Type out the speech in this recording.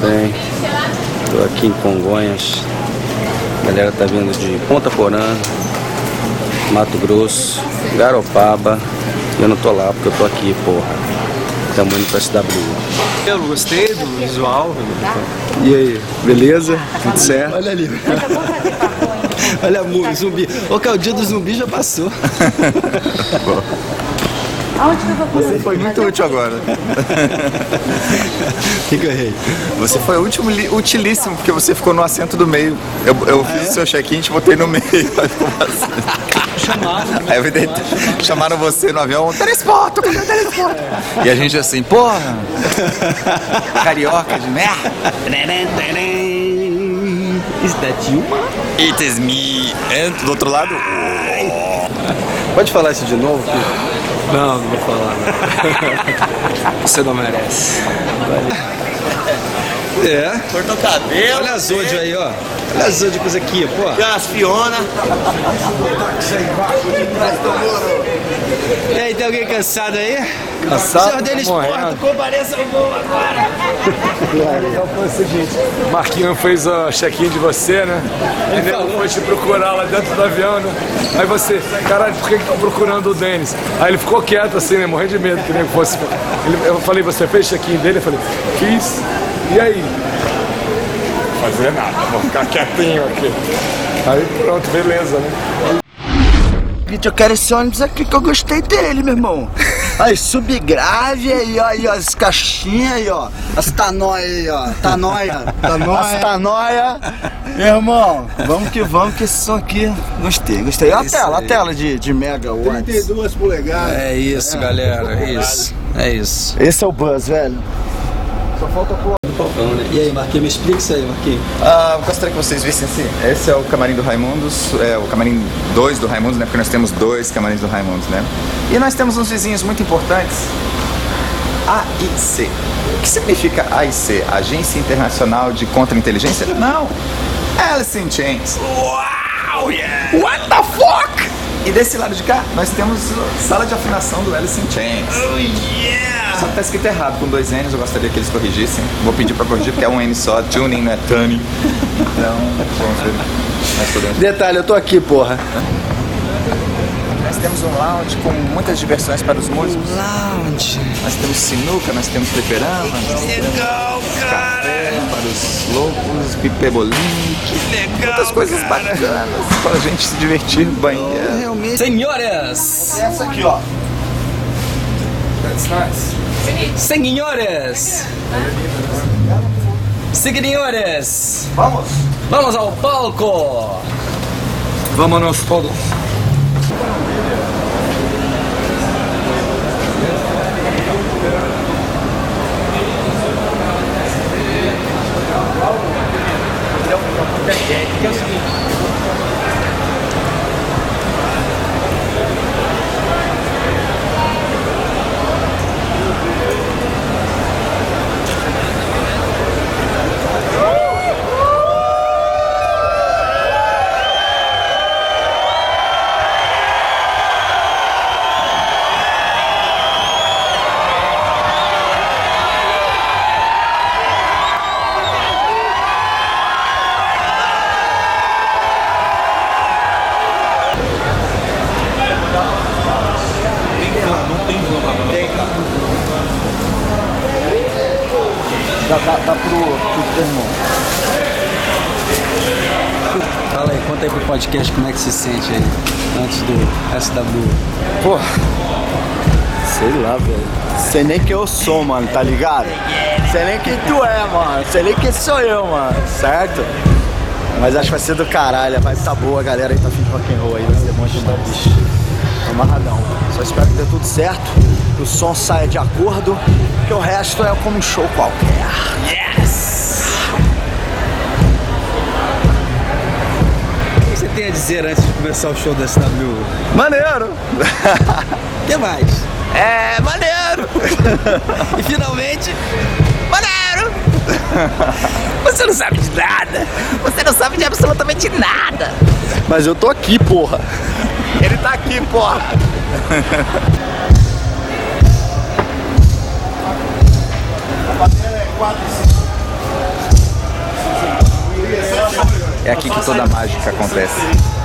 bem? Estou aqui em Congonhas. A galera tá vindo de Ponta Porã, Mato Grosso, Garopaba. Eu não tô lá porque eu tô aqui, porra. Estamos indo pra SW. Eu gostei do visual. E aí, beleza? Tudo certo? Olha ali. Olha o zumbi. Ô, o dia do zumbi já passou. Você foi muito útil agora. O que, que eu errei? Você foi último, li- utilíssimo, porque você ficou no assento do meio. Eu, eu fiz o seu check-in e te botei no meio. Aí ficou vazio. Chamaram. Aí eu dei- chamaram você no avião, telefoto, cadê o telefoto? E a gente assim, porra, carioca de merda. Is that you, man? It is me. And do outro lado, Pode falar isso de novo? Não, não vou falar, não. Você não merece. É. Cortou o cabelo. Olha a Zod aí, ó. Olha a Zod coisa aqui, pô. As Fiona. E aí, tem alguém cansado aí? Cansado? Senhor Denis Tá Porto, compareça ao voo agora. Então foi o seguinte, Marquinho fez o check-in de você, né? E nego foi te procurar lá dentro do avião, né? Aí você, caralho, por que que estão procurando o Denis? Aí ele ficou quieto assim, né? Morrendo de medo que nem fosse. Ele- eu falei, você fez check-in dele? Eu falei, fiz. E aí? Fazer nada, vou ficar quietinho aqui. Aí pronto, beleza, né? Eu quero esse ônibus aqui que eu gostei dele, meu irmão. Aí, subgrave aí, ó, aí, ó, as caixinhas aí, ó. As tanóia aí, ó. Tanóia. Tanóia. As tanóia. Meu irmão, vamos que vamos, que esse som aqui. Gostei, gostei. Olha a tela, aí. a tela de, de mega watts. 32 polegadas. É isso, galera. É isso. É isso. Esse é o Buzz, velho. E aí, Marquinhos, me explica isso aí, Marquinhos. Ah, gostaria que vocês vissem assim. Esse é o camarim do Raimundos, é o camarim 2 do Raimundos, né? Porque nós temos dois camarins do Raimundos, né? E nós temos uns vizinhos muito importantes. AIC. O que significa AIC? Agência Internacional de Contra-Inteligência? Não. Alice in Chains. Uau, yeah! What the fuck? E desse lado de cá, nós temos a sala de afinação do Alice in Chains. Oh, yeah! Só que tá escrito errado, com dois N's, eu gostaria que eles corrigissem. Vou pedir pra corrigir, porque é um N só. Tuning não é tuning. Então, vamos ver. Podemos Detalhe, eu tô aqui, porra. Nós temos um lounge com muitas diversões para os músicos. Lounge. Nós temos sinuca, nós temos fliperama, nós Legal, temos café para os loucos, pipebolinho. Que legal. Muitas coisas bacanas para a gente se divertir, banheiro. Realmente. Senhoras! Essa aqui, ó. Senhores! Senhores! Vamos. Vamos ao palco! Vamos todos. Dá, teu irmão. Fala aí, conta aí pro podcast como é que se sente aí, antes do SW. Pô. Sei lá, velho. Sei nem quem eu sou, mano, tá ligado? Sei nem quem tu é, mano. Sei nem quem sou eu, mano. Certo? Mas acho que vai ser do caralho. Vibe tá boa, a galera aí tá afim de rock and roll aí. Vai ser bom demais, bicho. Tô amarradão. Só espero que dê tudo certo. Que o som saia de acordo. Que o resto é como um show qualquer. O você tem a dizer antes de começar o show do SW? Maneiro! O que mais? É, maneiro! E finalmente, Maneiro! Você não sabe de nada. Você não sabe de absolutamente nada. Mas eu tô aqui, porra. Ele tá aqui, porra! É aqui que toda a mágica acontece.